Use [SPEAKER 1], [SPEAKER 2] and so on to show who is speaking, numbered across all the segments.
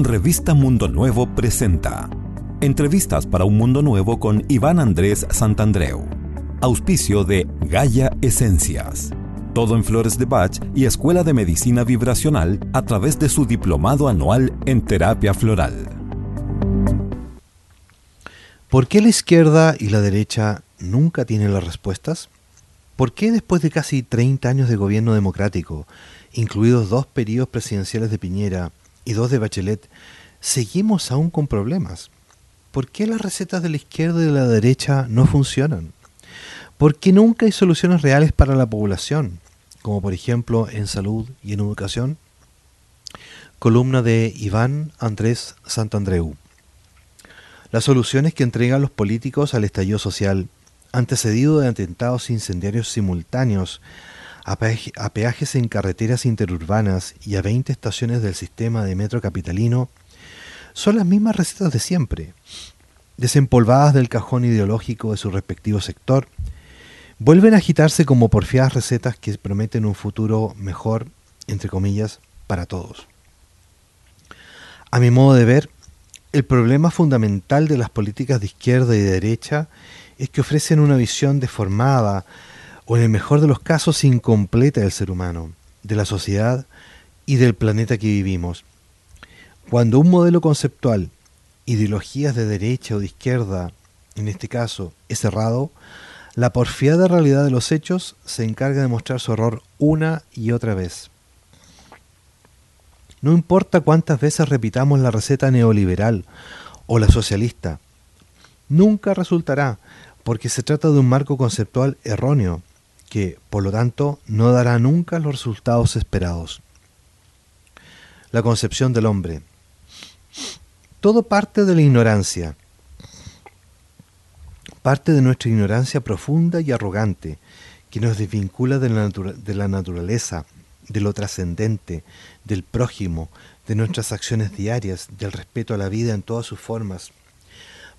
[SPEAKER 1] Revista Mundo Nuevo presenta Entrevistas para un Mundo Nuevo con Iván Andrés Santandreu. Auspicio de Gaia Esencias. Todo en flores de Bach y Escuela de Medicina Vibracional a través de su diplomado anual en terapia floral.
[SPEAKER 2] ¿Por qué la izquierda y la derecha nunca tienen las respuestas? ¿Por qué después de casi 30 años de gobierno democrático, incluidos dos periodos presidenciales de Piñera y dos de Bachelet, seguimos aún con problemas? ¿Por qué las recetas de la izquierda y de la derecha no funcionan? ¿Por qué nunca hay soluciones reales para la población, como por ejemplo en salud y en educación? Columna de Iván Andrés Santandreu. Las soluciones que entregan los políticos al estallido social, antecedido de atentados incendiarios simultáneos, a, peajes en carreteras interurbanas y a 20 estaciones del sistema de metro capitalino, son las mismas recetas de siempre, desempolvadas del cajón ideológico de su respectivo sector, vuelven a agitarse como porfiadas recetas que prometen un futuro mejor, entre comillas, para todos. A mi modo de ver, el problema fundamental de las políticas de izquierda y de derecha es que ofrecen una visión deformada o en el mejor de los casos incompleta del ser humano, de la sociedad y del planeta que vivimos. Cuando un modelo conceptual, ideologías de derecha o de izquierda, en este caso, es cerrado, la porfiada realidad de los hechos se encarga de mostrar su error una y otra vez. No importa cuántas veces repitamos la receta neoliberal o la socialista, nunca resultará porque se trata de un marco conceptual erróneo que, por lo tanto, no dará nunca los resultados esperados. La concepción del hombre. Todo parte de la ignorancia, parte de nuestra ignorancia profunda y arrogante, que nos desvincula de la, de la naturaleza, de lo trascendente, del prójimo, de nuestras acciones diarias, del respeto a la vida en todas sus formas.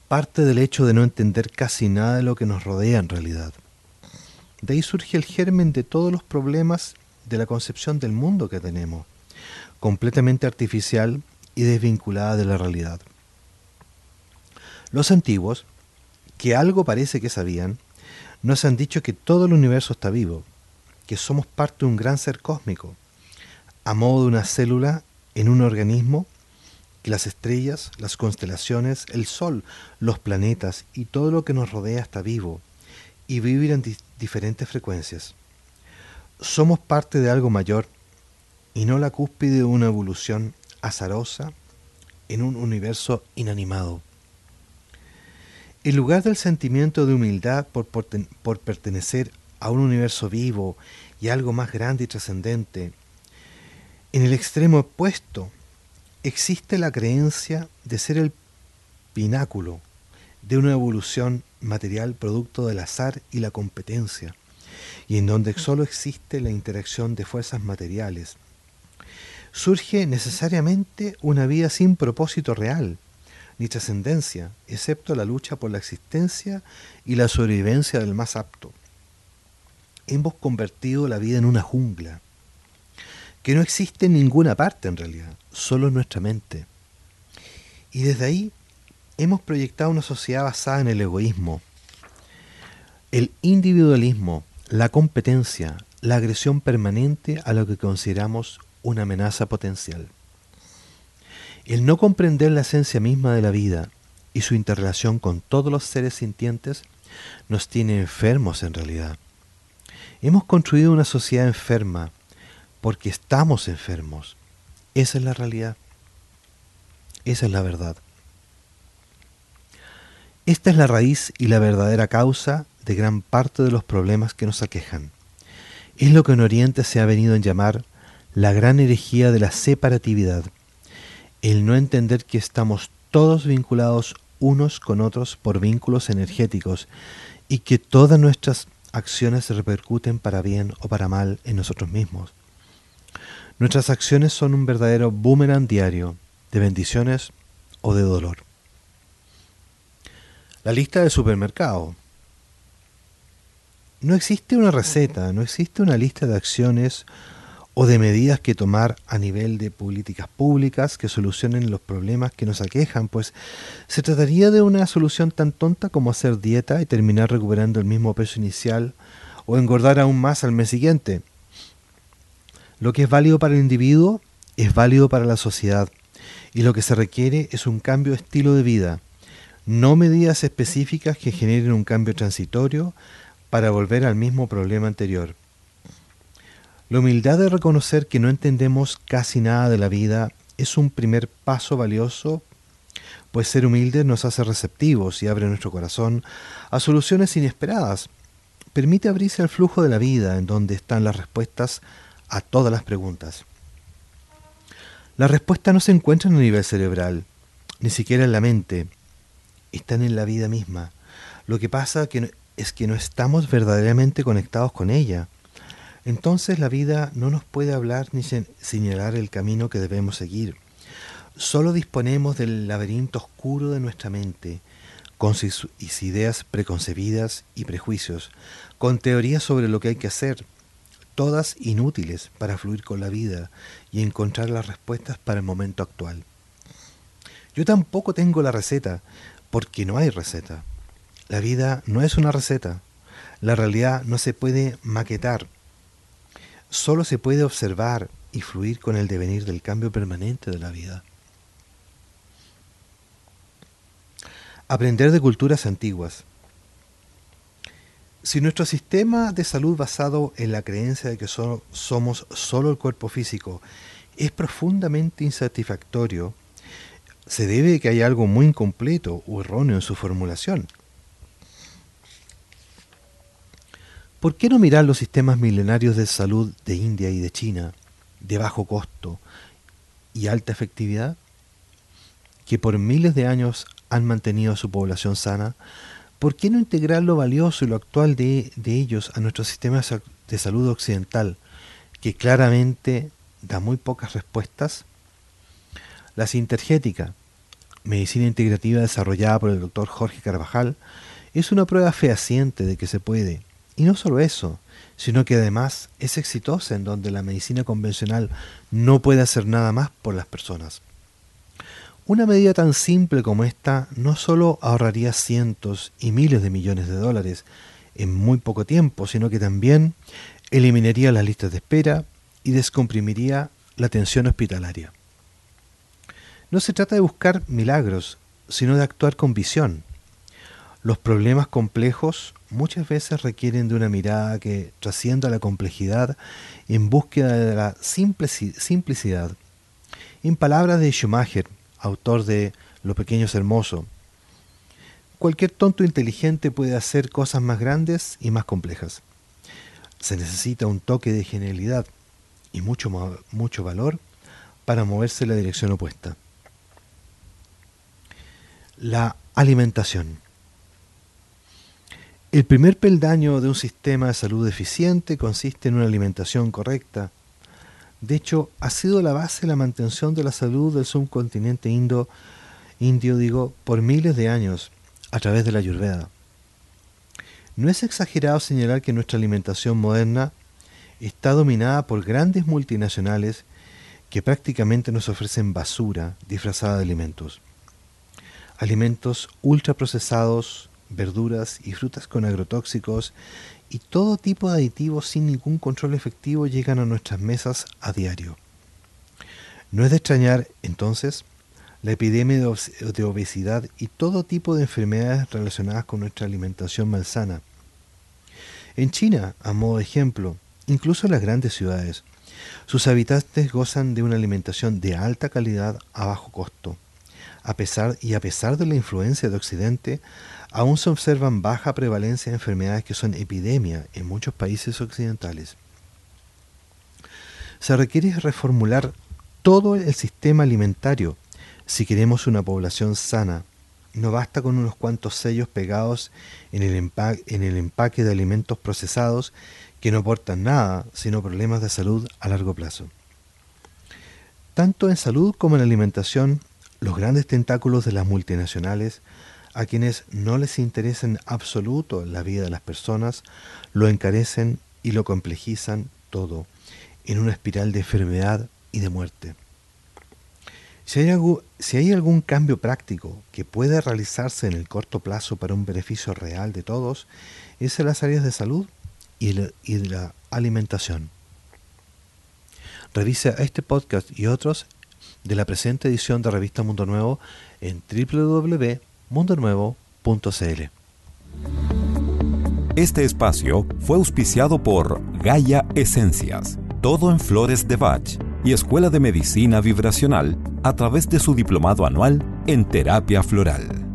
[SPEAKER 2] Parte del hecho de no entender casi nada de lo que nos rodea en realidad. De ahí surge el germen de todos los problemas de la concepción del mundo que tenemos, completamente artificial y desvinculada de la realidad. Los antiguos, que algo parece que sabían, nos han dicho que todo el universo está vivo, que somos parte de un gran ser cósmico, a modo de una célula en un organismo, que las estrellas, las constelaciones, el Sol, los planetas y todo lo que nos rodea está vivo y vivir en diferentes frecuencias. Somos parte de algo mayor y no la cúspide de una evolución azarosa en un universo inanimado. En lugar del sentimiento de humildad por, por pertenecer a un universo vivo y algo más grande y trascendente, en el extremo opuesto existe la creencia de ser el pináculo de una evolución material producto del azar y la competencia, y en donde solo existe la interacción de fuerzas materiales. Surge necesariamente una vida sin propósito real, ni trascendencia, excepto la lucha por la existencia y la sobrevivencia del más apto hemos convertido la vida en una jungla, que no existe en ninguna parte en realidad, solo en nuestra mente. Y desde ahí hemos proyectado una sociedad basada en el egoísmo, el individualismo, la competencia, la agresión permanente a lo que consideramos una amenaza potencial. El no comprender la esencia misma de la vida y su interrelación con todos los seres sintientes nos tiene enfermos en realidad. Hemos construido una sociedad enferma porque estamos enfermos. Esa es la realidad. Esa es la verdad. Esta es la raíz y la verdadera causa de gran parte de los problemas que nos aquejan. Es lo que en Oriente se ha venido a llamar la gran herejía de la separatividad, el no entender que estamos todos vinculados unos con otros por vínculos energéticos y que todas nuestras acciones se repercuten para bien o para mal en nosotros mismos. Nuestras acciones son un verdadero boomerang diario de bendiciones o de dolor. La lista del supermercado. No existe una receta, no existe una lista de acciones o de medidas que tomar a nivel de políticas públicas que solucionen los problemas que nos aquejan, pues se trataría de una solución tan tonta como hacer dieta y terminar recuperando el mismo peso inicial o engordar aún más al mes siguiente. Lo que es válido para el individuo es válido para la sociedad y lo que se requiere es un cambio de estilo de vida, no medidas específicas que generen un cambio transitorio para volver al mismo problema anterior. La humildad de reconocer que no entendemos casi nada de la vida es un primer paso valioso, pues ser humildes nos hace receptivos y abre nuestro corazón a soluciones inesperadas. Permite abrirse al flujo de la vida en donde están las respuestas a todas las preguntas. Las respuestas no se encuentran a nivel cerebral, ni siquiera en la mente, están en la vida misma. Lo que pasa es que no estamos verdaderamente conectados con ella entonces la vida no nos puede hablar ni señalar el camino que debemos seguir. Solo disponemos del laberinto oscuro de nuestra mente, con sus ideas preconcebidas y prejuicios, con teorías sobre lo que hay que hacer, todas inútiles para fluir con la vida y encontrar las respuestas para el momento actual. Yo tampoco tengo la receta, porque no hay receta. La vida no es una receta. La realidad no se puede maquetar solo se puede observar y fluir con el devenir del cambio permanente de la vida. Aprender de culturas antiguas. Si nuestro sistema de salud basado en la creencia de que somos solo el cuerpo físico es profundamente insatisfactorio, se debe que hay algo muy incompleto o erróneo en su formulación. ¿Por qué no mirar los sistemas milenarios de salud de India y de China, de bajo costo y alta efectividad, que por miles de años han mantenido a su población sana? ¿Por qué no integrar lo valioso y lo actual de, de ellos a nuestro sistema de salud occidental, que claramente da muy pocas respuestas? La sintergética, medicina integrativa desarrollada por el doctor Jorge Carvajal, es una prueba fehaciente de que se puede, y no solo eso, sino que además es exitosa en donde la medicina convencional no puede hacer nada más por las personas. Una medida tan simple como esta no solo ahorraría cientos y miles de millones de dólares en muy poco tiempo, sino que también eliminaría las listas de espera y descomprimiría la atención hospitalaria. No se trata de buscar milagros, sino de actuar con visión. Los problemas complejos muchas veces requieren de una mirada que trascienda la complejidad en búsqueda de la simplicidad. En palabras de Schumacher, autor de Lo pequeño es hermoso, cualquier tonto inteligente puede hacer cosas más grandes y más complejas. Se necesita un toque de genialidad y mucho, mucho valor para moverse en la dirección opuesta. La alimentación. El primer peldaño de un sistema de salud eficiente consiste en una alimentación correcta. De hecho, ha sido la base de la mantención de la salud del subcontinente indo, indio digo, por miles de años a través de la ayurveda. No es exagerado señalar que nuestra alimentación moderna está dominada por grandes multinacionales que prácticamente nos ofrecen basura disfrazada de alimentos. Alimentos ultraprocesados, verduras y frutas con agrotóxicos y todo tipo de aditivos sin ningún control efectivo llegan a nuestras mesas a diario. No es de extrañar, entonces, la epidemia de obesidad y todo tipo de enfermedades relacionadas con nuestra alimentación malsana. En China, a modo de ejemplo, incluso en las grandes ciudades, sus habitantes gozan de una alimentación de alta calidad a bajo costo. A pesar y a pesar de la influencia de Occidente, aún se observan baja prevalencia de enfermedades que son epidemia en muchos países occidentales. Se requiere reformular todo el sistema alimentario si queremos una población sana. No basta con unos cuantos sellos pegados en el, empaque, en el empaque de alimentos procesados que no aportan nada, sino problemas de salud a largo plazo. Tanto en salud como en alimentación, los grandes tentáculos de las multinacionales a quienes no les interesa en absoluto la vida de las personas, lo encarecen y lo complejizan todo. en una espiral de enfermedad y de muerte. Si hay, si hay, algún cambio práctico que puede realizarse en el corto plazo para un beneficio real de todos, es en las áreas de salud y de la alimentación. Revisa este podcast y otros de la presente edición de Revista Mundo Nuevo en www.mundonuevo.cl.
[SPEAKER 1] Este espacio fue auspiciado por Gaia Esencias, todo en flores de Bach y Escuela de Medicina Vibracional a través de su diplomado anual en terapia floral.